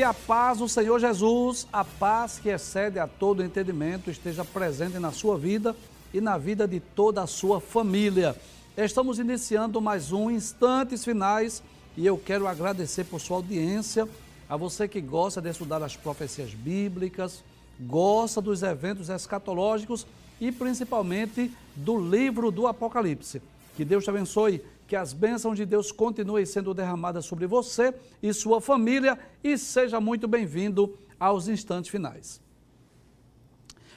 Que a paz do Senhor Jesus, a paz que excede a todo entendimento, esteja presente na sua vida e na vida de toda a sua família. Estamos iniciando mais um Instantes Finais e eu quero agradecer por sua audiência, a você que gosta de estudar as profecias bíblicas, gosta dos eventos escatológicos e principalmente do livro do Apocalipse. Que Deus te abençoe, que as bênçãos de Deus continuem sendo derramadas sobre você e sua família e seja muito bem-vindo aos instantes finais.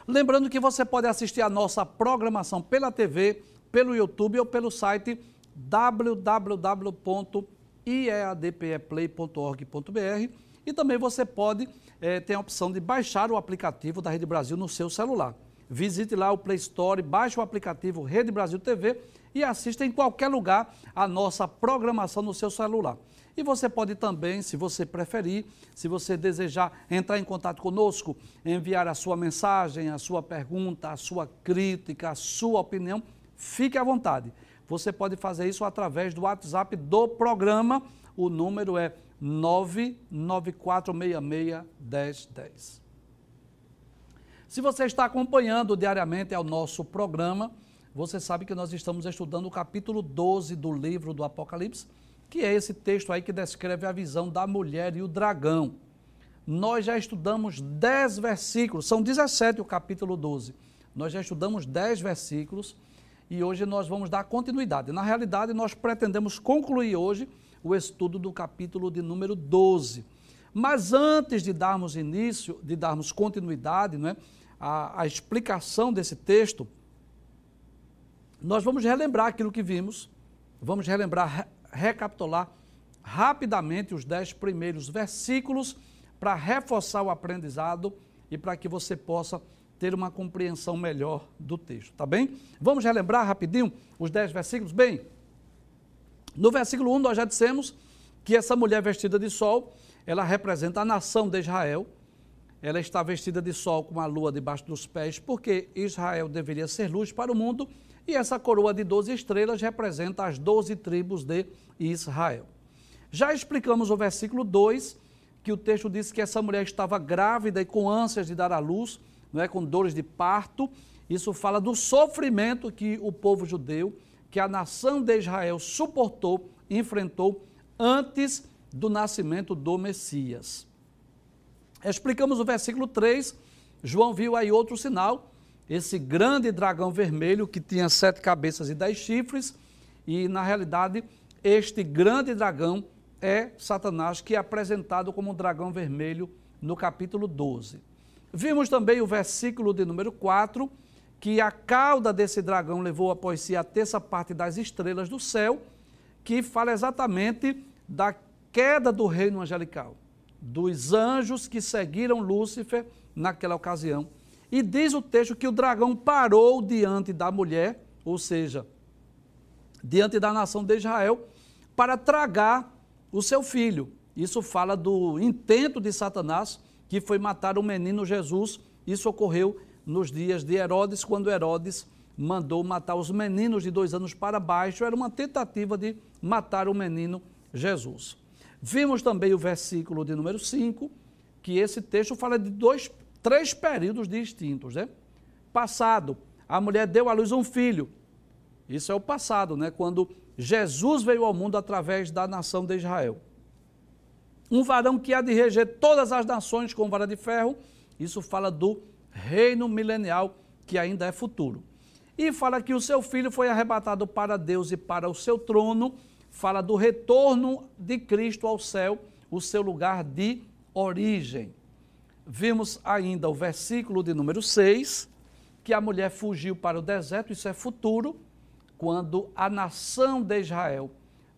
Lembrando que você pode assistir a nossa programação pela TV, pelo YouTube ou pelo site www.iadpeplay.org.br e também você pode é, ter a opção de baixar o aplicativo da Rede Brasil no seu celular. Visite lá o Play Store, baixe o aplicativo Rede Brasil TV e assista em qualquer lugar a nossa programação no seu celular. E você pode também, se você preferir, se você desejar entrar em contato conosco, enviar a sua mensagem, a sua pergunta, a sua crítica, a sua opinião, fique à vontade. Você pode fazer isso através do WhatsApp do programa. O número é 994661010. Se você está acompanhando diariamente ao nosso programa, você sabe que nós estamos estudando o capítulo 12 do livro do Apocalipse, que é esse texto aí que descreve a visão da mulher e o dragão. Nós já estudamos 10 versículos, são 17 o capítulo 12. Nós já estudamos 10 versículos e hoje nós vamos dar continuidade. Na realidade, nós pretendemos concluir hoje o estudo do capítulo de número 12. Mas antes de darmos início, de darmos continuidade, não é? A, a explicação desse texto, nós vamos relembrar aquilo que vimos, vamos relembrar, recapitular rapidamente os dez primeiros versículos para reforçar o aprendizado e para que você possa ter uma compreensão melhor do texto, tá bem? Vamos relembrar rapidinho os dez versículos? Bem, no versículo 1 nós já dissemos que essa mulher vestida de sol, ela representa a nação de Israel, ela está vestida de sol com a lua debaixo dos pés, porque Israel deveria ser luz para o mundo, e essa coroa de 12 estrelas representa as 12 tribos de Israel. Já explicamos o versículo 2, que o texto diz que essa mulher estava grávida e com ânsias de dar à luz, não é, com dores de parto. Isso fala do sofrimento que o povo judeu, que a nação de Israel suportou, enfrentou antes do nascimento do Messias. Explicamos o versículo 3, João viu aí outro sinal, esse grande dragão vermelho que tinha sete cabeças e dez chifres, e na realidade este grande dragão é Satanás, que é apresentado como um dragão vermelho no capítulo 12. Vimos também o versículo de número 4, que a cauda desse dragão levou após si a terça parte das estrelas do céu, que fala exatamente da queda do reino angelical dos anjos que seguiram Lúcifer naquela ocasião. E diz o texto que o dragão parou diante da mulher, ou seja, diante da nação de Israel, para tragar o seu filho. Isso fala do intento de Satanás, que foi matar o menino Jesus. Isso ocorreu nos dias de Herodes, quando Herodes mandou matar os meninos de dois anos para baixo. Era uma tentativa de matar o menino Jesus. Vimos também o versículo de número 5, que esse texto fala de dois, três períodos distintos, né? Passado, a mulher deu à luz um filho. Isso é o passado, né? Quando Jesus veio ao mundo através da nação de Israel. Um varão que há de reger todas as nações com vara de ferro. Isso fala do reino milenial que ainda é futuro. E fala que o seu filho foi arrebatado para Deus e para o seu trono fala do retorno de Cristo ao céu, o seu lugar de origem. Vimos ainda o versículo de número 6, que a mulher fugiu para o deserto, isso é futuro, quando a nação de Israel,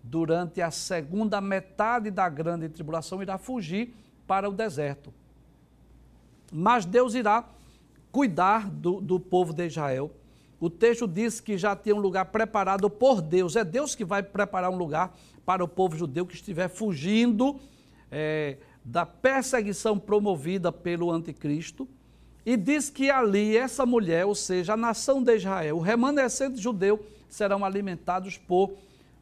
durante a segunda metade da grande tribulação, irá fugir para o deserto. Mas Deus irá cuidar do, do povo de Israel o texto diz que já tem um lugar preparado por Deus. É Deus que vai preparar um lugar para o povo judeu que estiver fugindo é, da perseguição promovida pelo anticristo. E diz que ali essa mulher, ou seja, a nação de Israel, o remanescente judeu, serão alimentados por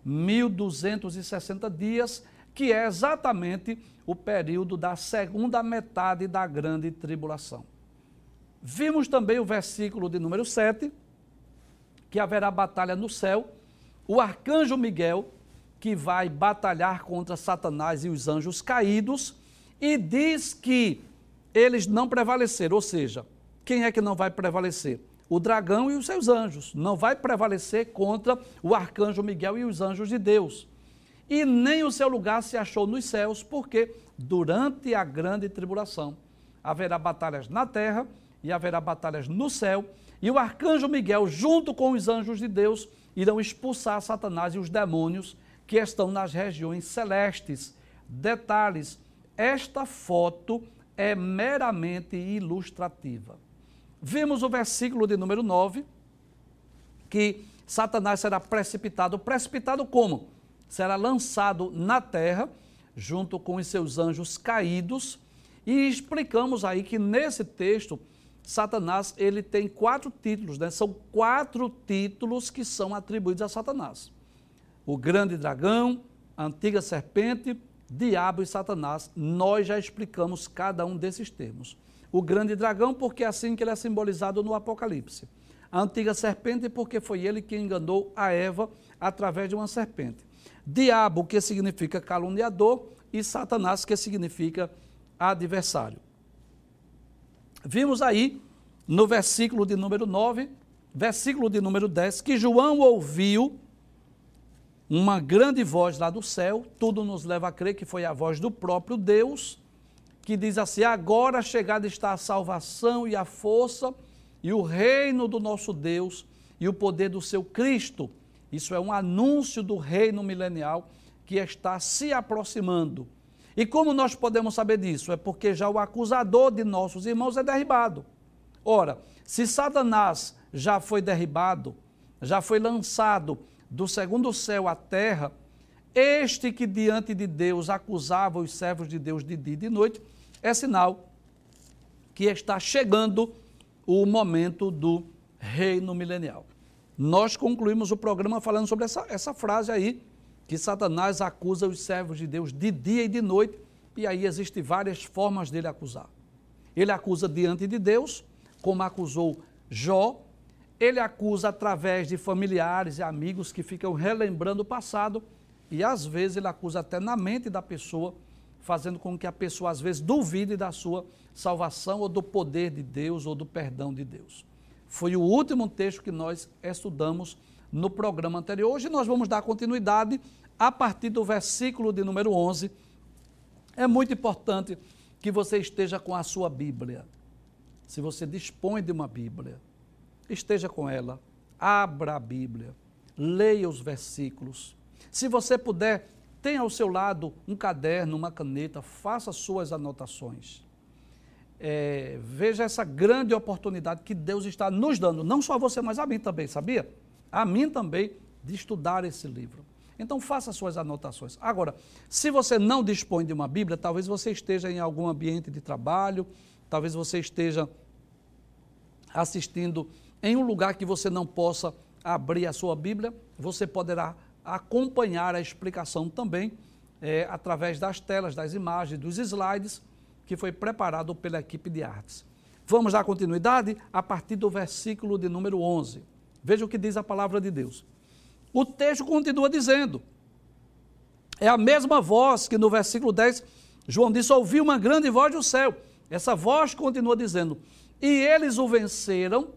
1260 dias, que é exatamente o período da segunda metade da grande tribulação. Vimos também o versículo de número 7, que haverá batalha no céu, o arcanjo Miguel, que vai batalhar contra Satanás e os anjos caídos, e diz que eles não prevaleceram, ou seja, quem é que não vai prevalecer? O dragão e os seus anjos. Não vai prevalecer contra o arcanjo Miguel e os anjos de Deus. E nem o seu lugar se achou nos céus, porque durante a grande tribulação haverá batalhas na terra e haverá batalhas no céu, e o arcanjo Miguel, junto com os anjos de Deus, irão expulsar Satanás e os demônios que estão nas regiões celestes. Detalhes: esta foto é meramente ilustrativa. Vimos o versículo de número 9, que Satanás será precipitado. Precipitado como? Será lançado na terra, junto com os seus anjos caídos. E explicamos aí que nesse texto, Satanás ele tem quatro títulos, né? São quatro títulos que são atribuídos a Satanás: o grande dragão, a antiga serpente, diabo e Satanás. Nós já explicamos cada um desses termos. O grande dragão, porque é assim que ele é simbolizado no Apocalipse. A antiga serpente, porque foi ele que enganou a Eva através de uma serpente. Diabo, que significa caluniador, e Satanás, que significa adversário. Vimos aí no versículo de número 9, versículo de número 10, que João ouviu uma grande voz lá do céu, tudo nos leva a crer que foi a voz do próprio Deus, que diz assim: Agora chegada está a salvação e a força e o reino do nosso Deus e o poder do seu Cristo. Isso é um anúncio do reino milenial que está se aproximando. E como nós podemos saber disso? É porque já o acusador de nossos irmãos é derribado. Ora, se Satanás já foi derribado, já foi lançado do segundo céu à terra, este que diante de Deus acusava os servos de Deus de dia e de noite, é sinal que está chegando o momento do reino milenial. Nós concluímos o programa falando sobre essa, essa frase aí, que Satanás acusa os servos de Deus de dia e de noite, e aí existem várias formas dele acusar. Ele acusa diante de Deus, como acusou Jó, ele acusa através de familiares e amigos que ficam relembrando o passado, e às vezes ele acusa até na mente da pessoa, fazendo com que a pessoa às vezes duvide da sua salvação ou do poder de Deus ou do perdão de Deus. Foi o último texto que nós estudamos no programa anterior. Hoje nós vamos dar continuidade a partir do versículo de número 11. É muito importante que você esteja com a sua Bíblia. Se você dispõe de uma Bíblia, esteja com ela, abra a Bíblia, leia os versículos. Se você puder, tenha ao seu lado um caderno, uma caneta, faça suas anotações. É, veja essa grande oportunidade que Deus está nos dando, não só a você, mas a mim também, sabia? a mim também, de estudar esse livro. Então faça suas anotações. Agora, se você não dispõe de uma Bíblia, talvez você esteja em algum ambiente de trabalho, talvez você esteja assistindo em um lugar que você não possa abrir a sua Bíblia, você poderá acompanhar a explicação também é, através das telas, das imagens, dos slides que foi preparado pela equipe de artes. Vamos dar continuidade a partir do versículo de número 11. Veja o que diz a palavra de Deus. O texto continua dizendo, é a mesma voz que no versículo 10, João disse: ouvi uma grande voz do céu. Essa voz continua dizendo: E eles o venceram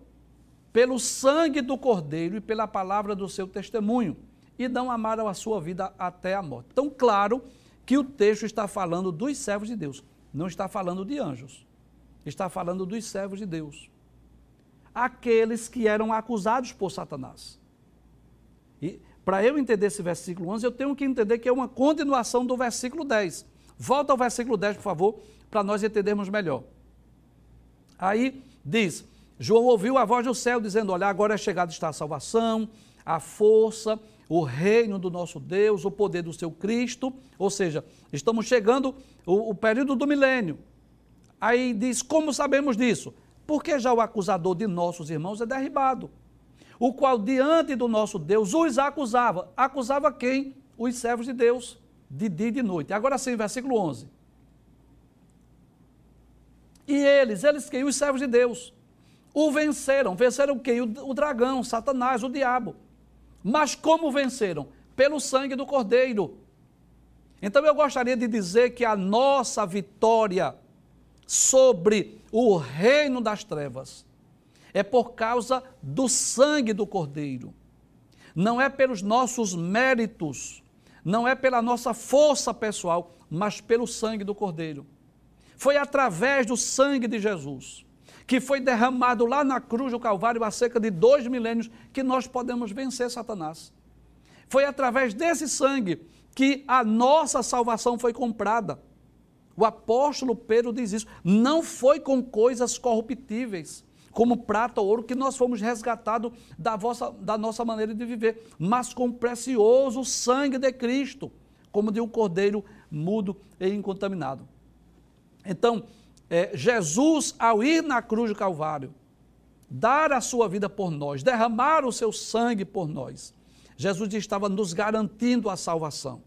pelo sangue do Cordeiro e pela palavra do seu testemunho, e não amaram a sua vida até a morte. Então, claro que o texto está falando dos servos de Deus, não está falando de anjos, está falando dos servos de Deus aqueles que eram acusados por Satanás. Para eu entender esse versículo 11, eu tenho que entender que é uma continuação do versículo 10. Volta ao versículo 10, por favor, para nós entendermos melhor. Aí diz: João ouviu a voz do céu dizendo: Olha, agora é chegada está a salvação, a força, o reino do nosso Deus, o poder do seu Cristo. Ou seja, estamos chegando o, o período do milênio. Aí diz: Como sabemos disso? porque já o acusador de nossos irmãos é derribado, o qual diante do nosso Deus os acusava. Acusava quem? Os servos de Deus. de dia e de noite. Agora sim, versículo 11. E eles, eles quem? Os servos de Deus, o venceram. Venceram quem? O, o dragão, Satanás, o diabo. Mas como venceram? Pelo sangue do Cordeiro. Então eu gostaria de dizer que a nossa vitória sobre o reino das trevas é por causa do sangue do Cordeiro. Não é pelos nossos méritos, não é pela nossa força pessoal, mas pelo sangue do Cordeiro. Foi através do sangue de Jesus, que foi derramado lá na cruz do Calvário há cerca de dois milênios, que nós podemos vencer Satanás. Foi através desse sangue que a nossa salvação foi comprada. O apóstolo Pedro diz isso. Não foi com coisas corruptíveis, como prata ou ouro, que nós fomos resgatados da, vossa, da nossa maneira de viver, mas com o precioso sangue de Cristo, como de um cordeiro mudo e incontaminado. Então, é, Jesus, ao ir na cruz do Calvário, dar a sua vida por nós, derramar o seu sangue por nós, Jesus estava nos garantindo a salvação.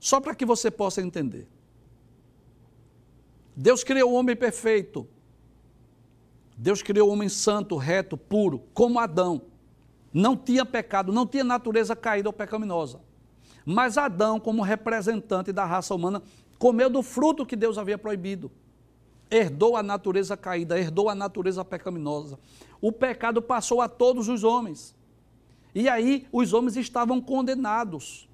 Só para que você possa entender. Deus criou o homem perfeito. Deus criou o homem santo, reto, puro, como Adão. Não tinha pecado, não tinha natureza caída ou pecaminosa. Mas Adão, como representante da raça humana, comeu do fruto que Deus havia proibido. Herdou a natureza caída, herdou a natureza pecaminosa. O pecado passou a todos os homens. E aí os homens estavam condenados.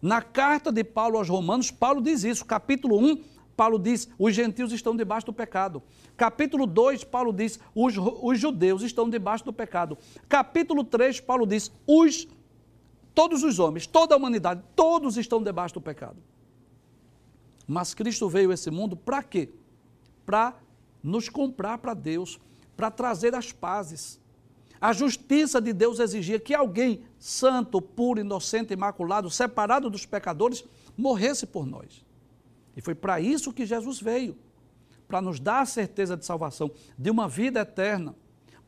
Na carta de Paulo aos Romanos, Paulo diz isso, capítulo 1, Paulo diz: os gentios estão debaixo do pecado. Capítulo 2, Paulo diz: os, os judeus estão debaixo do pecado. Capítulo 3, Paulo diz: os, todos os homens, toda a humanidade, todos estão debaixo do pecado. Mas Cristo veio a esse mundo para quê? Para nos comprar para Deus, para trazer as pazes. A justiça de Deus exigia que alguém santo, puro, inocente, imaculado, separado dos pecadores, morresse por nós. E foi para isso que Jesus veio para nos dar a certeza de salvação, de uma vida eterna,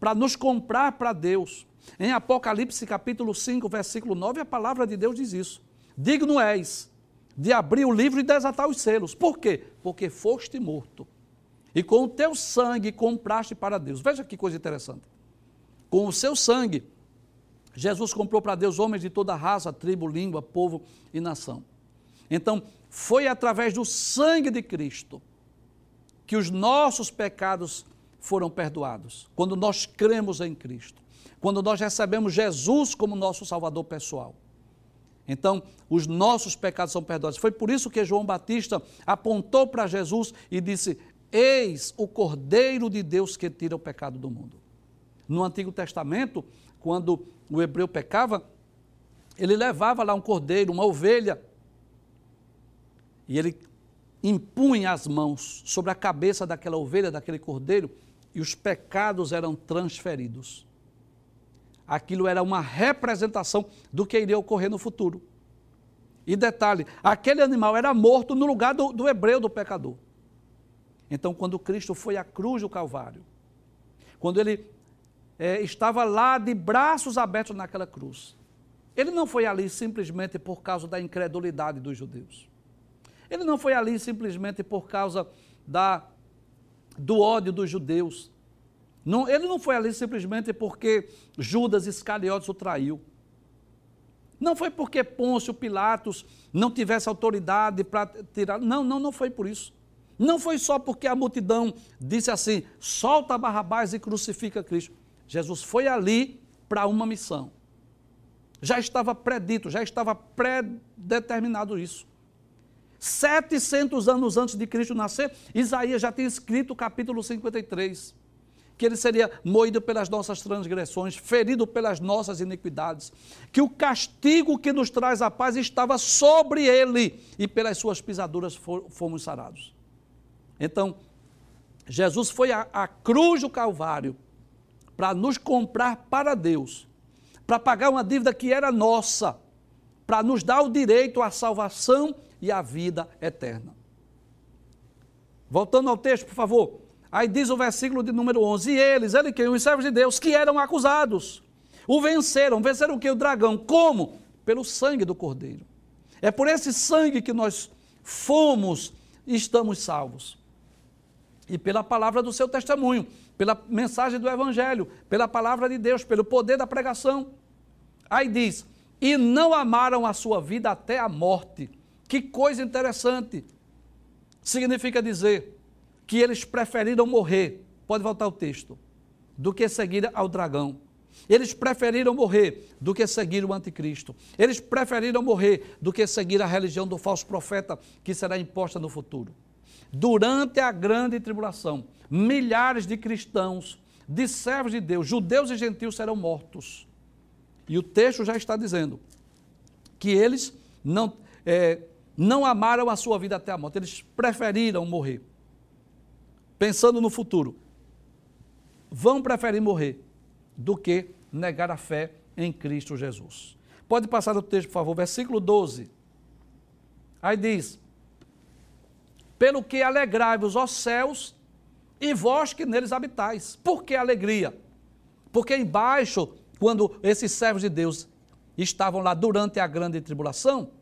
para nos comprar para Deus. Em Apocalipse capítulo 5, versículo 9, a palavra de Deus diz isso. Digno és de abrir o livro e desatar os selos. Por quê? Porque foste morto. E com o teu sangue compraste para Deus. Veja que coisa interessante. Com o seu sangue, Jesus comprou para Deus homens de toda raça, tribo, língua, povo e nação. Então, foi através do sangue de Cristo que os nossos pecados foram perdoados. Quando nós cremos em Cristo, quando nós recebemos Jesus como nosso Salvador pessoal. Então, os nossos pecados são perdoados. Foi por isso que João Batista apontou para Jesus e disse: Eis o Cordeiro de Deus que tira o pecado do mundo. No Antigo Testamento, quando o hebreu pecava, ele levava lá um cordeiro, uma ovelha, e ele impunha as mãos sobre a cabeça daquela ovelha, daquele cordeiro, e os pecados eram transferidos. Aquilo era uma representação do que iria ocorrer no futuro. E detalhe, aquele animal era morto no lugar do, do hebreu, do pecador. Então, quando Cristo foi à cruz do Calvário, quando ele é, estava lá de braços abertos naquela cruz. Ele não foi ali simplesmente por causa da incredulidade dos judeus. Ele não foi ali simplesmente por causa da, do ódio dos judeus. Não, ele não foi ali simplesmente porque Judas Iscariotes o traiu. Não foi porque Pôncio Pilatos não tivesse autoridade para tirar. Não, não, não foi por isso. Não foi só porque a multidão disse assim: solta Barrabás e crucifica Cristo. Jesus foi ali para uma missão. Já estava predito, já estava predeterminado isso. 700 anos antes de Cristo nascer, Isaías já tinha escrito o capítulo 53, que ele seria moído pelas nossas transgressões, ferido pelas nossas iniquidades, que o castigo que nos traz a paz estava sobre ele e pelas suas pisaduras fomos sarados. Então, Jesus foi à cruz do Calvário para nos comprar para Deus, para pagar uma dívida que era nossa, para nos dar o direito à salvação e à vida eterna. Voltando ao texto, por favor. Aí diz o versículo de número 11: E eles, ele quem? Os servos de Deus, que eram acusados, o venceram. Venceram o que? O dragão. Como? pelo sangue do Cordeiro. É por esse sangue que nós fomos e estamos salvos. E pela palavra do seu testemunho, pela mensagem do Evangelho, pela palavra de Deus, pelo poder da pregação. Aí diz: e não amaram a sua vida até a morte. Que coisa interessante. Significa dizer que eles preferiram morrer, pode voltar o texto, do que seguir ao dragão. Eles preferiram morrer do que seguir o anticristo. Eles preferiram morrer do que seguir a religião do falso profeta que será imposta no futuro. Durante a grande tribulação, milhares de cristãos, de servos de Deus, judeus e gentios serão mortos. E o texto já está dizendo que eles não, é, não amaram a sua vida até a morte, eles preferiram morrer. Pensando no futuro, vão preferir morrer do que negar a fé em Cristo Jesus. Pode passar o texto, por favor, versículo 12. Aí diz: Pelo que alegrai-vos, ó céus, e vós que neles habitais. Por que alegria? Porque embaixo quando esses servos de Deus estavam lá durante a grande tribulação,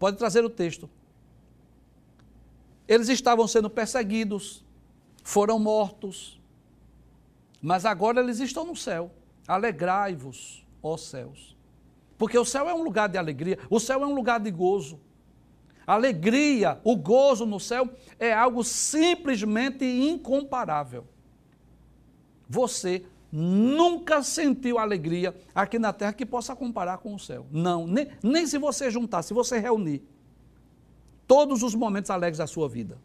pode trazer o texto. Eles estavam sendo perseguidos, foram mortos, mas agora eles estão no céu. Alegrai-vos, ó céus. Porque o céu é um lugar de alegria, o céu é um lugar de gozo. A alegria, o gozo no céu é algo simplesmente incomparável. Você nunca sentiu alegria aqui na terra que possa comparar com o céu. Não, nem, nem se você juntar, se você reunir todos os momentos alegres da sua vida.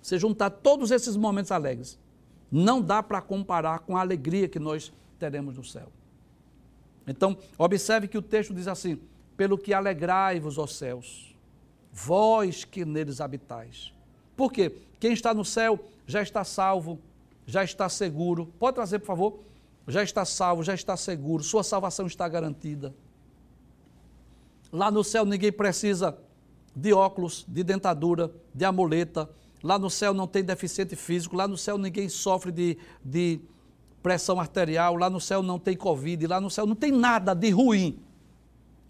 Se juntar todos esses momentos alegres, não dá para comparar com a alegria que nós teremos no céu. Então, observe que o texto diz assim: pelo que alegrai-vos, ó céus, vós que neles habitais. Por quê? Quem está no céu já está salvo, já está seguro. Pode trazer, por favor? Já está salvo, já está seguro, sua salvação está garantida. Lá no céu ninguém precisa de óculos, de dentadura, de amuleta. Lá no céu não tem deficiente físico. Lá no céu ninguém sofre de, de pressão arterial. Lá no céu não tem Covid. Lá no céu não tem nada de ruim.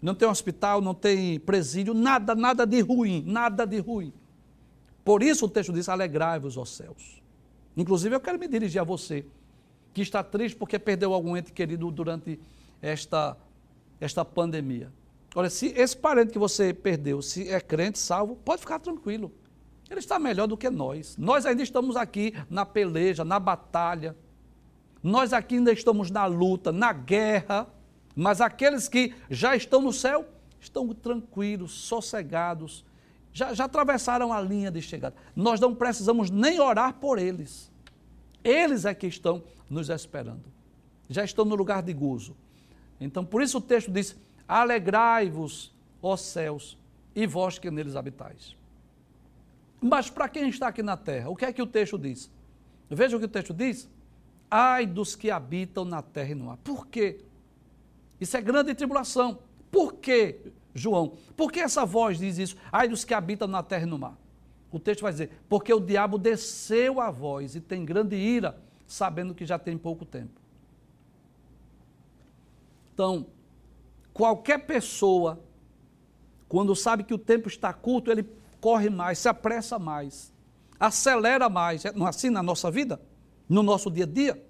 Não tem hospital, não tem presídio, nada, nada de ruim, nada de ruim. Por isso o texto diz: alegrai-vos, ó céus. Inclusive, eu quero me dirigir a você que está triste porque perdeu algum ente querido durante esta, esta pandemia. Olha, se esse parente que você perdeu, se é crente, salvo, pode ficar tranquilo. Ele está melhor do que nós. Nós ainda estamos aqui na peleja, na batalha. Nós aqui ainda estamos na luta, na guerra. Mas aqueles que já estão no céu estão tranquilos, sossegados, já, já atravessaram a linha de chegada. Nós não precisamos nem orar por eles. Eles é que estão nos esperando. Já estão no lugar de gozo. Então, por isso o texto diz: Alegrai-vos, ó céus, e vós que neles habitais. Mas para quem está aqui na terra, o que é que o texto diz? Veja o que o texto diz. Ai dos que habitam na terra e no ar. Por quê? Isso é grande tribulação. Por quê? João. Por que essa voz diz isso? Ai dos que habitam na terra e no mar. O texto vai dizer: porque o diabo desceu a voz e tem grande ira, sabendo que já tem pouco tempo. Então, qualquer pessoa, quando sabe que o tempo está curto, ele corre mais, se apressa mais, acelera mais. É assim na nossa vida? No nosso dia a dia?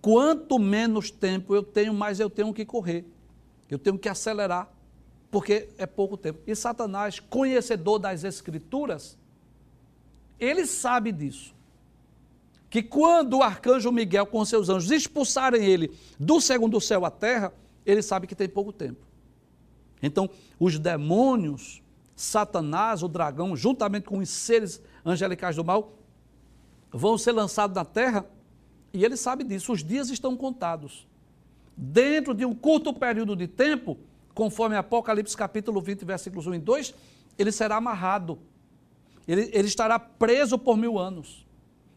Quanto menos tempo eu tenho, mais eu tenho que correr. Eu tenho que acelerar porque é pouco tempo. E Satanás, conhecedor das Escrituras, ele sabe disso. Que quando o arcanjo Miguel com seus anjos expulsarem ele do segundo céu à terra, ele sabe que tem pouco tempo. Então, os demônios, Satanás, o dragão, juntamente com os seres angelicais do mal, vão ser lançados na terra e ele sabe disso. Os dias estão contados. Dentro de um curto período de tempo, conforme Apocalipse capítulo 20, versículos 1 e 2, ele será amarrado. Ele, ele estará preso por mil anos.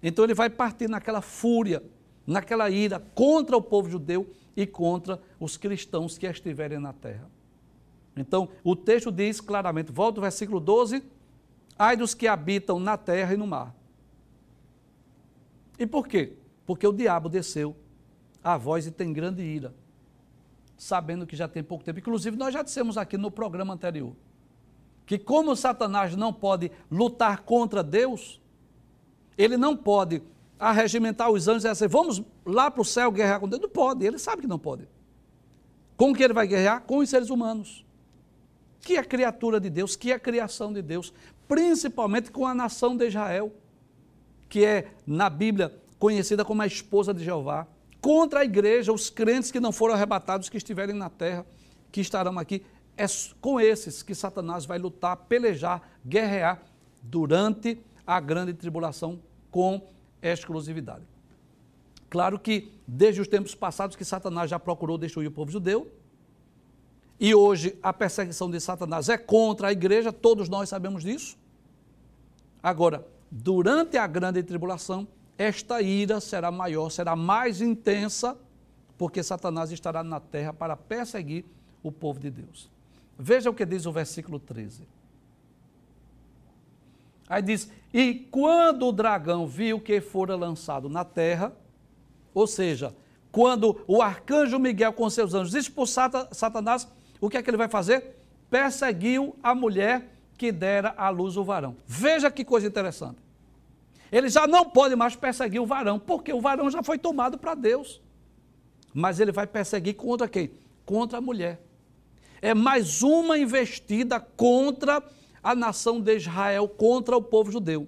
Então ele vai partir naquela fúria, naquela ira contra o povo judeu e contra os cristãos que estiverem na terra. Então, o texto diz claramente, volta ao versículo 12, ai dos que habitam na terra e no mar. E por quê? Porque o diabo desceu a voz e tem grande ira. Sabendo que já tem pouco tempo. Inclusive, nós já dissemos aqui no programa anterior que, como Satanás não pode lutar contra Deus, ele não pode arregimentar os anjos e dizer, vamos lá para o céu guerrear com Deus. Não pode, ele sabe que não pode. Com que ele vai guerrear? Com os seres humanos. Que é criatura de Deus, que é criação de Deus, principalmente com a nação de Israel, que é, na Bíblia, conhecida como a esposa de Jeová, contra a igreja, os crentes que não foram arrebatados, que estiverem na terra, que estarão aqui. É com esses que Satanás vai lutar, pelejar, guerrear durante a grande tribulação com exclusividade. Claro que desde os tempos passados que Satanás já procurou destruir o povo judeu, e hoje a perseguição de Satanás é contra a igreja, todos nós sabemos disso. Agora, durante a grande tribulação, esta ira será maior, será mais intensa, porque Satanás estará na terra para perseguir o povo de Deus. Veja o que diz o versículo 13. Aí diz: E quando o dragão viu que fora lançado na terra, ou seja, quando o arcanjo Miguel com seus anjos expulsar Satanás, o que é que ele vai fazer? Perseguiu a mulher que dera à luz o varão. Veja que coisa interessante. Ele já não pode mais perseguir o varão, porque o varão já foi tomado para Deus. Mas ele vai perseguir contra quem? Contra a mulher. É mais uma investida contra a nação de Israel, contra o povo judeu.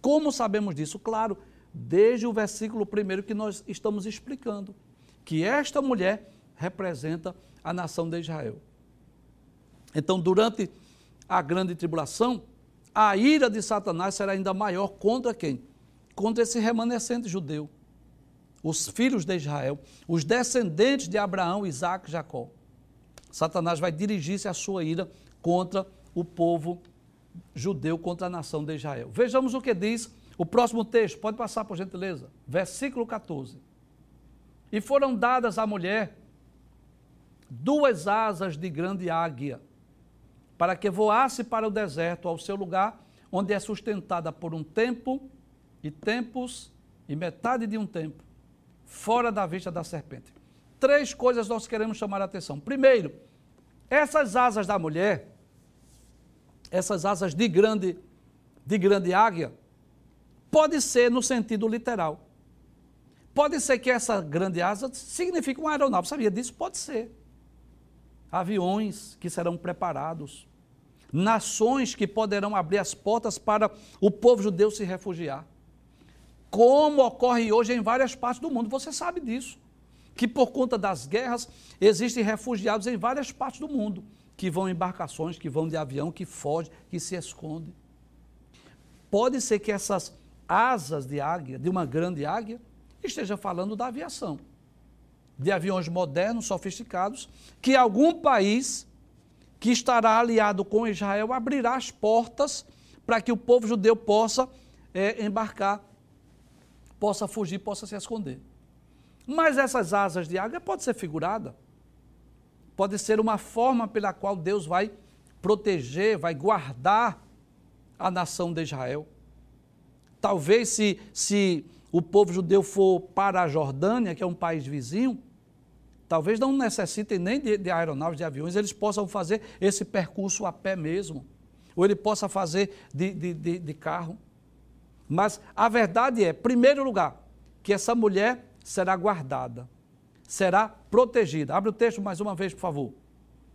Como sabemos disso? Claro, desde o versículo primeiro que nós estamos explicando, que esta mulher representa a nação de Israel. Então, durante a grande tribulação, a ira de Satanás será ainda maior contra quem? Contra esse remanescente judeu, os filhos de Israel, os descendentes de Abraão, Isaac e Jacó. Satanás vai dirigir-se a sua ira contra o povo judeu, contra a nação de Israel. Vejamos o que diz o próximo texto, pode passar por gentileza. Versículo 14. E foram dadas à mulher duas asas de grande águia para que voasse para o deserto, ao seu lugar, onde é sustentada por um tempo e tempos e metade de um tempo, fora da vista da serpente. Três coisas nós queremos chamar a atenção. Primeiro, essas asas da mulher, essas asas de grande, de grande águia, pode ser no sentido literal. Pode ser que essa grande asa signifique uma aeronave. Sabia disso? Pode ser aviões que serão preparados, nações que poderão abrir as portas para o povo judeu se refugiar. Como ocorre hoje em várias partes do mundo, você sabe disso. Que por conta das guerras existem refugiados em várias partes do mundo, que vão em embarcações, que vão de avião, que fogem, que se escondem. Pode ser que essas asas de águia, de uma grande águia, esteja falando da aviação de aviões modernos, sofisticados, que algum país que estará aliado com Israel abrirá as portas para que o povo judeu possa é, embarcar, possa fugir, possa se esconder. Mas essas asas de águia pode ser figurada, pode ser uma forma pela qual Deus vai proteger, vai guardar a nação de Israel. Talvez se, se o povo judeu for para a Jordânia, que é um país vizinho, talvez não necessitem nem de, de aeronaves, de aviões, eles possam fazer esse percurso a pé mesmo, ou ele possa fazer de, de, de, de carro. Mas a verdade é, primeiro lugar, que essa mulher será guardada, será protegida. Abre o texto mais uma vez, por favor.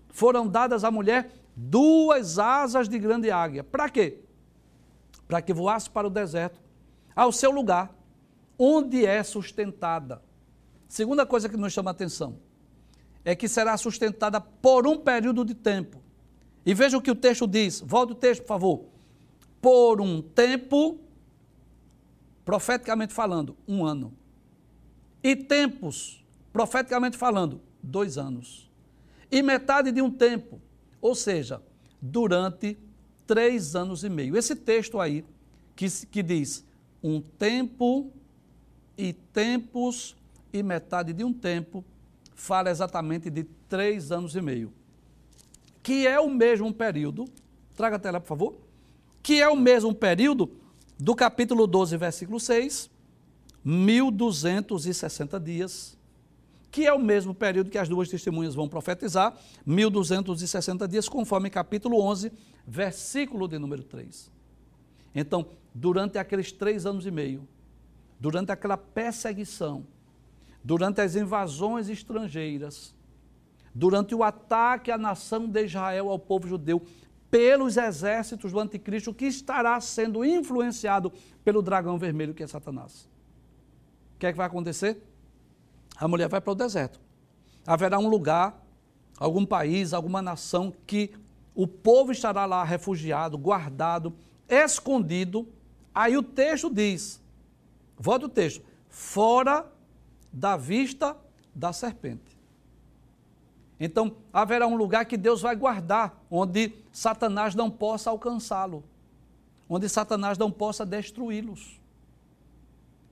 Foram dadas à mulher duas asas de grande águia. Para quê? Para que voasse para o deserto, ao seu lugar, onde é sustentada. Segunda coisa que nos chama a atenção é que será sustentada por um período de tempo. E veja o que o texto diz. Volte o texto, por favor. Por um tempo, profeticamente falando, um ano. E tempos, profeticamente falando, dois anos. E metade de um tempo, ou seja, durante três anos e meio. Esse texto aí, que, que diz um tempo e tempos e metade de um tempo, fala exatamente de três anos e meio, que é o mesmo período, traga a tela, por favor, que é o mesmo período do capítulo 12, versículo 6, 1260 dias, que é o mesmo período que as duas testemunhas vão profetizar, 1260 dias, conforme capítulo 11, versículo de número 3. Então, durante aqueles três anos e meio, durante aquela perseguição, durante as invasões estrangeiras, durante o ataque à nação de Israel, ao povo judeu, pelos exércitos do anticristo que estará sendo influenciado pelo dragão vermelho que é Satanás. O que é que vai acontecer? A mulher vai para o deserto. Haverá um lugar, algum país, alguma nação que o povo estará lá refugiado, guardado, escondido. Aí o texto diz: volta o texto, fora da vista da serpente. Então, haverá um lugar que Deus vai guardar, onde Satanás não possa alcançá-lo, onde Satanás não possa destruí-los.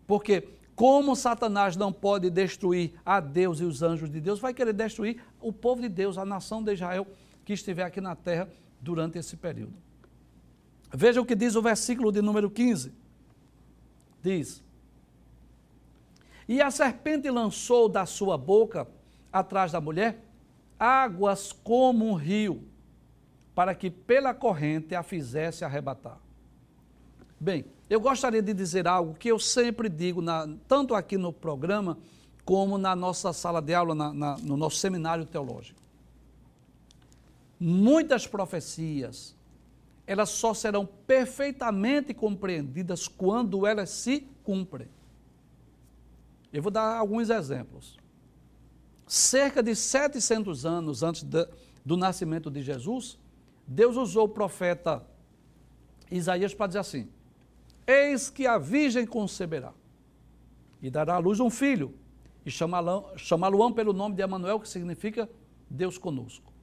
Porque, como Satanás não pode destruir a Deus e os anjos de Deus, vai querer destruir o povo de Deus, a nação de Israel que estiver aqui na terra durante esse período. Veja o que diz o versículo de número 15. Diz: E a serpente lançou da sua boca atrás da mulher águas como um rio, para que pela corrente a fizesse arrebatar. Bem, eu gostaria de dizer algo que eu sempre digo, na, tanto aqui no programa, como na nossa sala de aula, na, na, no nosso seminário teológico. Muitas profecias, elas só serão perfeitamente compreendidas quando elas se cumprem. Eu vou dar alguns exemplos cerca de 700 anos antes de, do nascimento de Jesus, Deus usou o profeta Isaías para dizer assim: Eis que a virgem conceberá e dará à luz um filho, e chamá-lo-ão pelo nome de Emanuel, que significa Deus conosco.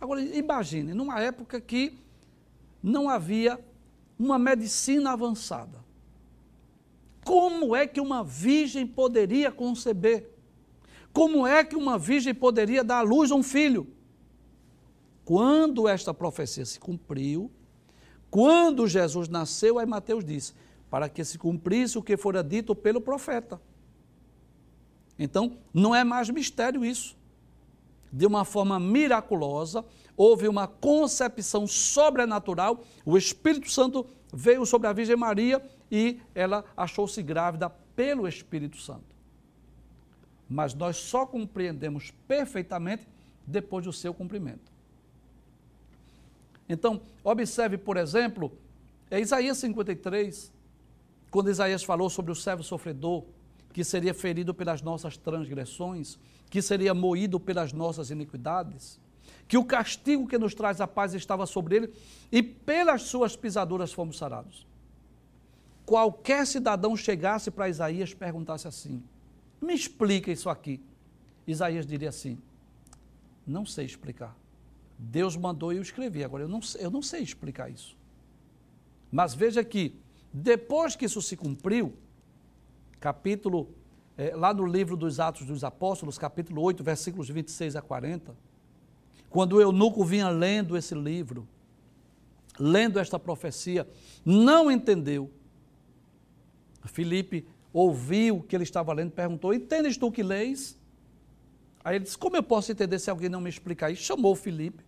Agora, imagine, numa época que não havia uma medicina avançada. Como é que uma virgem poderia conceber? Como é que uma virgem poderia dar à luz a um filho? Quando esta profecia se cumpriu, quando Jesus nasceu, aí Mateus disse, para que se cumprisse o que fora dito pelo profeta. Então, não é mais mistério isso. De uma forma miraculosa, houve uma concepção sobrenatural, o Espírito Santo veio sobre a Virgem Maria e ela achou-se grávida pelo Espírito Santo mas nós só compreendemos perfeitamente depois do seu cumprimento. Então, observe, por exemplo, é Isaías 53, quando Isaías falou sobre o servo sofredor, que seria ferido pelas nossas transgressões, que seria moído pelas nossas iniquidades, que o castigo que nos traz a paz estava sobre ele e pelas suas pisaduras fomos sarados. Qualquer cidadão chegasse para Isaías e perguntasse assim: me explica isso aqui. Isaías diria assim: Não sei explicar. Deus mandou eu escrevi. Agora, eu não, eu não sei explicar isso. Mas veja que, depois que isso se cumpriu, capítulo, é, lá no livro dos Atos dos Apóstolos, capítulo 8, versículos 26 a 40, quando o eunuco vinha lendo esse livro, lendo esta profecia, não entendeu. Filipe ouviu o que ele estava lendo, perguntou: Entendes tu que leis? Aí ele disse: Como eu posso entender se alguém não me explicar isso? Chamou Filipe.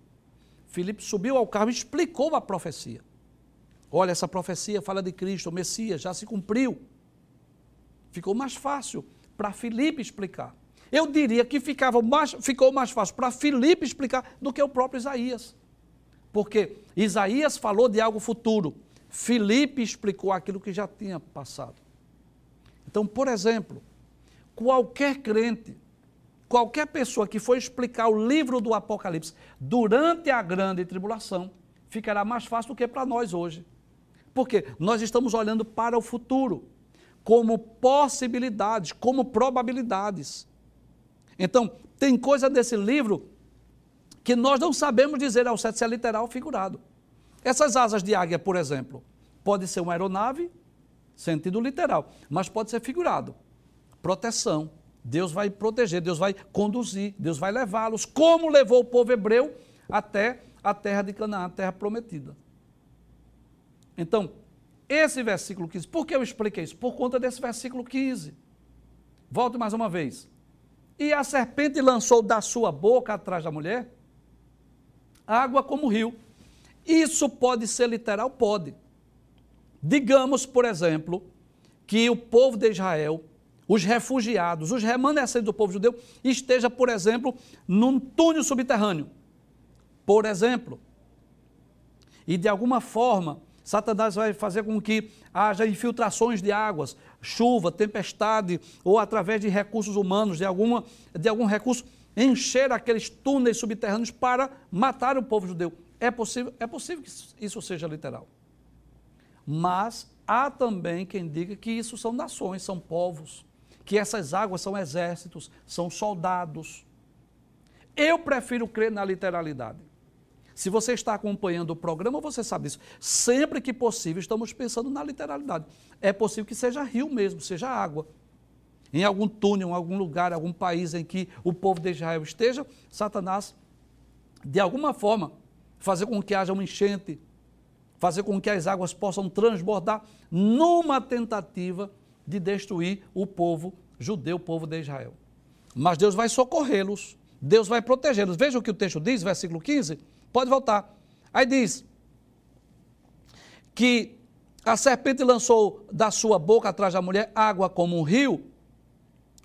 Filipe subiu ao carro e explicou a profecia. Olha, essa profecia fala de Cristo, o Messias, já se cumpriu. Ficou mais fácil para Filipe explicar. Eu diria que ficava mais, ficou mais fácil para Filipe explicar do que o próprio Isaías. Porque Isaías falou de algo futuro. Filipe explicou aquilo que já tinha passado. Então, por exemplo, qualquer crente, qualquer pessoa que for explicar o livro do Apocalipse durante a grande tribulação, ficará mais fácil do que para nós hoje. Porque nós estamos olhando para o futuro, como possibilidades, como probabilidades. Então, tem coisa desse livro que nós não sabemos dizer ao certo se é literal ou figurado. Essas asas de águia, por exemplo, pode ser uma aeronave sentido literal, mas pode ser figurado. Proteção. Deus vai proteger, Deus vai conduzir, Deus vai levá-los, como levou o povo hebreu até a terra de Canaã, a terra prometida. Então, esse versículo 15, por que eu expliquei isso? Por conta desse versículo 15. Volto mais uma vez. E a serpente lançou da sua boca atrás da mulher água como rio. Isso pode ser literal? Pode. Digamos, por exemplo, que o povo de Israel, os refugiados, os remanescentes do povo judeu, esteja, por exemplo, num túnel subterrâneo. Por exemplo. E de alguma forma, Satanás vai fazer com que haja infiltrações de águas, chuva, tempestade, ou através de recursos humanos, de, alguma, de algum recurso, encher aqueles túneis subterrâneos para matar o povo judeu. É possível, é possível que isso seja literal. Mas há também quem diga que isso são nações, são povos, que essas águas são exércitos, são soldados. Eu prefiro crer na literalidade. Se você está acompanhando o programa, você sabe disso. Sempre que possível, estamos pensando na literalidade. É possível que seja rio mesmo, seja água. Em algum túnel, em algum lugar, algum país em que o povo de Israel esteja, Satanás, de alguma forma, fazer com que haja uma enchente, fazer com que as águas possam transbordar, numa tentativa de destruir o povo judeu, o povo de Israel. Mas Deus vai socorrê-los, Deus vai protegê-los. Veja o que o texto diz, versículo 15 Pode voltar. Aí diz que a serpente lançou da sua boca atrás da mulher água como um rio,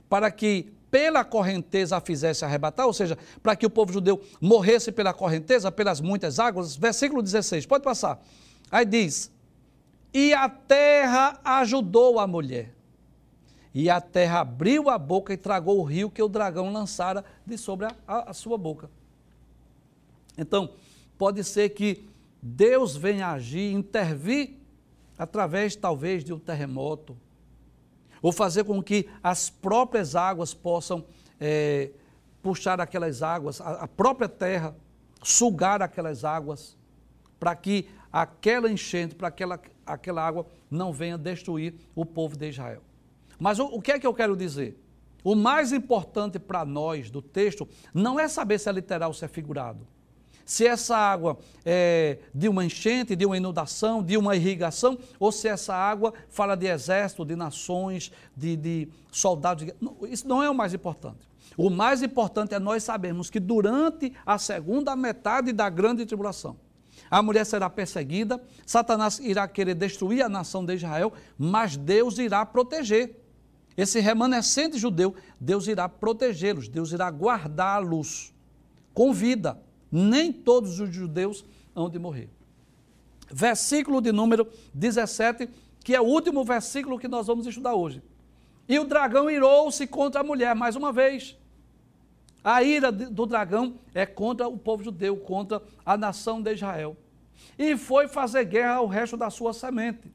para que pela correnteza a fizesse arrebatar, ou seja, para que o povo judeu morresse pela correnteza, pelas muitas águas. Versículo 16, pode passar. Aí diz: E a terra ajudou a mulher. E a terra abriu a boca e tragou o rio que o dragão lançara de sobre a, a, a sua boca. Então, pode ser que Deus venha agir, intervir através talvez de um terremoto, ou fazer com que as próprias águas possam é, puxar aquelas águas, a, a própria terra sugar aquelas águas, para que aquela enchente, para aquela, aquela água não venha destruir o povo de Israel. Mas o, o que é que eu quero dizer? O mais importante para nós do texto não é saber se é literal ou se é figurado se essa água é de uma enchente, de uma inundação, de uma irrigação, ou se essa água fala de exército, de nações, de, de soldados. Isso não é o mais importante. O mais importante é nós sabermos que durante a segunda metade da grande tribulação, a mulher será perseguida, Satanás irá querer destruir a nação de Israel, mas Deus irá proteger. Esse remanescente judeu, Deus irá protegê-los, Deus irá guardá-los com vida nem todos os judeus hão de morrer. Versículo de número 17, que é o último versículo que nós vamos estudar hoje. E o dragão irou-se contra a mulher, mais uma vez. A ira do dragão é contra o povo judeu, contra a nação de Israel. E foi fazer guerra ao resto da sua semente.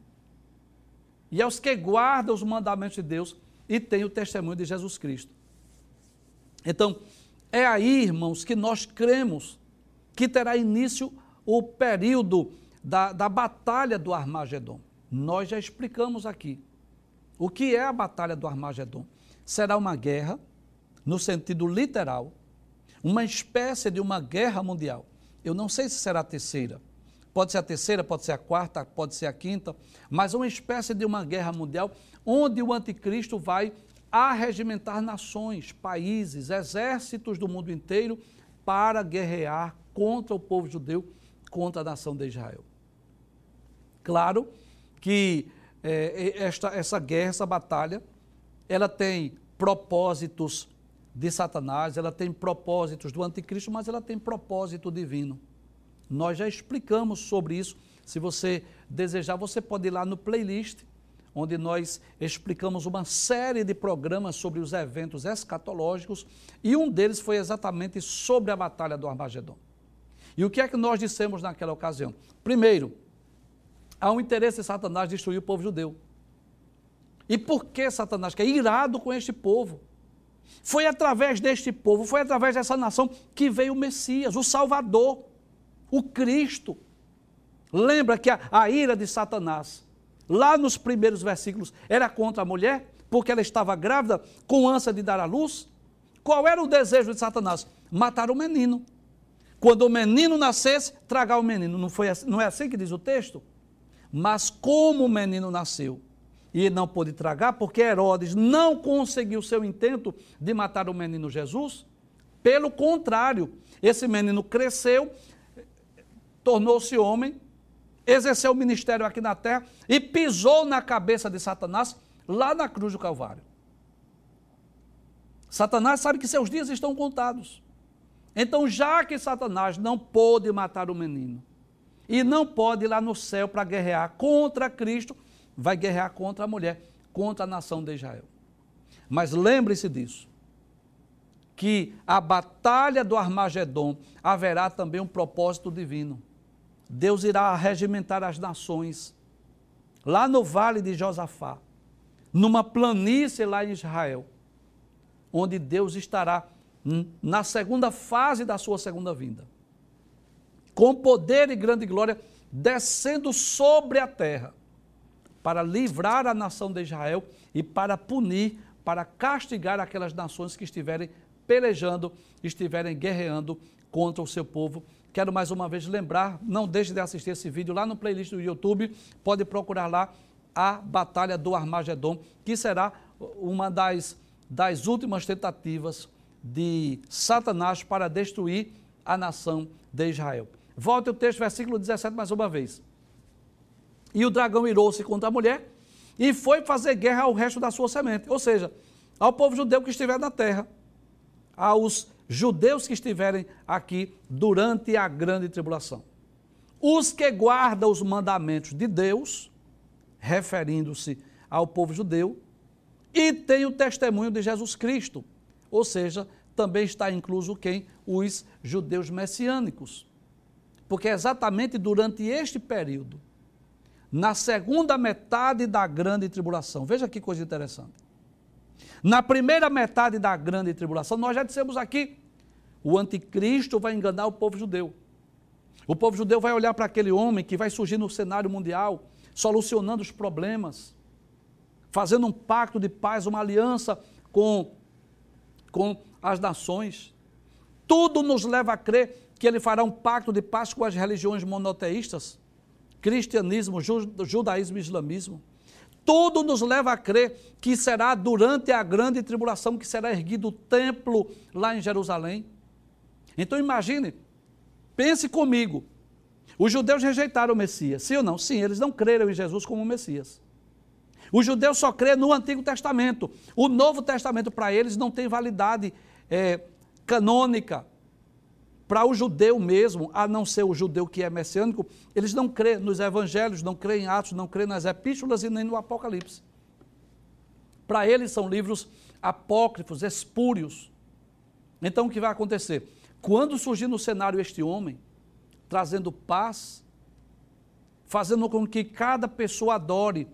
E aos que guardam os mandamentos de Deus e têm o testemunho de Jesus Cristo. Então, é aí, irmãos, que nós cremos que terá início o período da, da Batalha do Armagedon. Nós já explicamos aqui. O que é a Batalha do Armagedon? Será uma guerra, no sentido literal, uma espécie de uma guerra mundial. Eu não sei se será a terceira. Pode ser a terceira, pode ser a quarta, pode ser a quinta, mas uma espécie de uma guerra mundial onde o anticristo vai arregimentar nações, países, exércitos do mundo inteiro para guerrear contra o povo judeu, contra a nação de Israel. Claro que é, esta, essa guerra, essa batalha, ela tem propósitos de Satanás, ela tem propósitos do anticristo, mas ela tem propósito divino. Nós já explicamos sobre isso. Se você desejar, você pode ir lá no playlist, onde nós explicamos uma série de programas sobre os eventos escatológicos, e um deles foi exatamente sobre a batalha do Armagedon. E o que é que nós dissemos naquela ocasião? Primeiro, há um interesse de Satanás destruir o povo judeu. E por que Satanás quer? Irado com este povo. Foi através deste povo, foi através dessa nação que veio o Messias, o Salvador, o Cristo. Lembra que a, a ira de Satanás, lá nos primeiros versículos, era contra a mulher, porque ela estava grávida, com ânsia de dar à luz? Qual era o desejo de Satanás? Matar o menino. Quando o menino nascesse, tragar o menino. Não, foi assim, não é assim que diz o texto? Mas como o menino nasceu, e não pôde tragar, porque Herodes não conseguiu seu intento de matar o menino Jesus. Pelo contrário, esse menino cresceu, tornou-se homem, exerceu o ministério aqui na terra e pisou na cabeça de Satanás lá na cruz do Calvário. Satanás sabe que seus dias estão contados. Então, já que Satanás não pôde matar o menino e não pode ir lá no céu para guerrear contra Cristo, vai guerrear contra a mulher, contra a nação de Israel. Mas lembre-se disso, que a batalha do Armagedon haverá também um propósito divino. Deus irá regimentar as nações lá no vale de Josafá, numa planície lá em Israel, onde Deus estará na segunda fase da sua segunda vinda, com poder e grande glória, descendo sobre a terra para livrar a nação de Israel e para punir, para castigar aquelas nações que estiverem pelejando, estiverem guerreando contra o seu povo. Quero mais uma vez lembrar, não deixe de assistir esse vídeo lá no playlist do YouTube, pode procurar lá a Batalha do Armagedon, que será uma das, das últimas tentativas de Satanás para destruir a nação de Israel. Volte o texto, versículo 17, mais uma vez. E o dragão irou-se contra a mulher e foi fazer guerra ao resto da sua semente, ou seja, ao povo judeu que estiver na terra, aos judeus que estiverem aqui durante a grande tribulação. Os que guardam os mandamentos de Deus, referindo-se ao povo judeu, e tem o testemunho de Jesus Cristo, ou seja, também está incluso quem? Os judeus messiânicos. Porque é exatamente durante este período na segunda metade da grande tribulação. Veja que coisa interessante. Na primeira metade da grande tribulação, nós já dissemos aqui, o anticristo vai enganar o povo judeu. O povo judeu vai olhar para aquele homem que vai surgir no cenário mundial, solucionando os problemas, fazendo um pacto de paz, uma aliança com, com as nações. Tudo nos leva a crer que ele fará um pacto de paz com as religiões monoteístas cristianismo, judaísmo e islamismo. Tudo nos leva a crer que será durante a grande tribulação que será erguido o templo lá em Jerusalém. Então imagine, pense comigo. Os judeus rejeitaram o Messias, sim ou não? Sim, eles não creram em Jesus como Messias. Os judeus só crê no Antigo Testamento. O Novo Testamento para eles não tem validade é, canônica para o judeu mesmo, a não ser o judeu que é messiânico, eles não crêem nos evangelhos, não creem em Atos, não creem nas epístolas e nem no Apocalipse. Para eles são livros apócrifos, espúrios. Então o que vai acontecer? Quando surgir no cenário este homem, trazendo paz, fazendo com que cada pessoa adore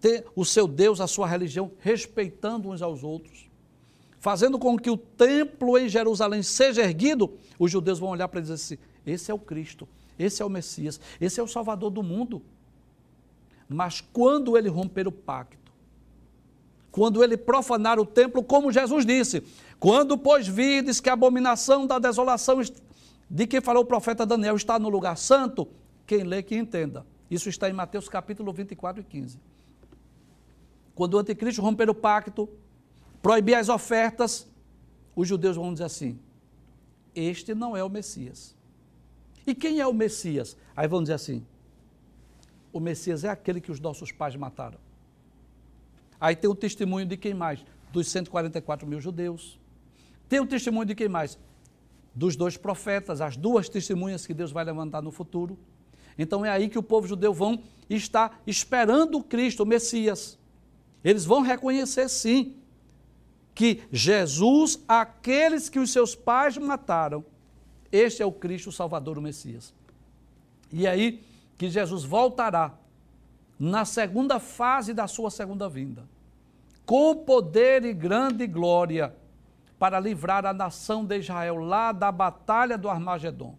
ter o seu Deus, a sua religião, respeitando uns aos outros, fazendo com que o templo em Jerusalém seja erguido, os judeus vão olhar para dizer assim: esse é o Cristo, esse é o Messias, esse é o Salvador do mundo. Mas quando ele romper o pacto, quando ele profanar o templo, como Jesus disse, quando, pois, vides que a abominação da desolação de que falou o profeta Daniel está no lugar santo, quem lê que entenda. Isso está em Mateus capítulo 24 e 15. Quando o anticristo romper o pacto, proibir as ofertas, os judeus vão dizer assim: este não é o Messias. E quem é o Messias? Aí vão dizer assim: o Messias é aquele que os nossos pais mataram. Aí tem o testemunho de quem mais? Dos 144 mil judeus. Tem o testemunho de quem mais? Dos dois profetas, as duas testemunhas que Deus vai levantar no futuro. Então é aí que o povo judeu vão estar esperando o Cristo, o Messias. Eles vão reconhecer sim que Jesus, aqueles que os seus pais mataram, este é o Cristo o Salvador, o Messias. E é aí que Jesus voltará na segunda fase da sua segunda vinda, com poder e grande glória, para livrar a nação de Israel lá da batalha do Armagedon,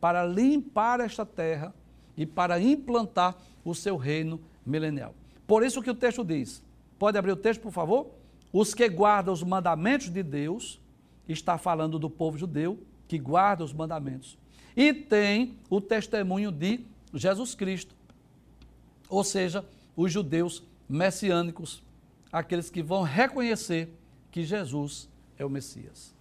para limpar esta terra e para implantar o seu reino milenial. Por isso que o texto diz, pode abrir o texto, por favor? Os que guardam os mandamentos de Deus, está falando do povo judeu, que guarda os mandamentos. E tem o testemunho de Jesus Cristo. Ou seja, os judeus messiânicos, aqueles que vão reconhecer que Jesus é o Messias.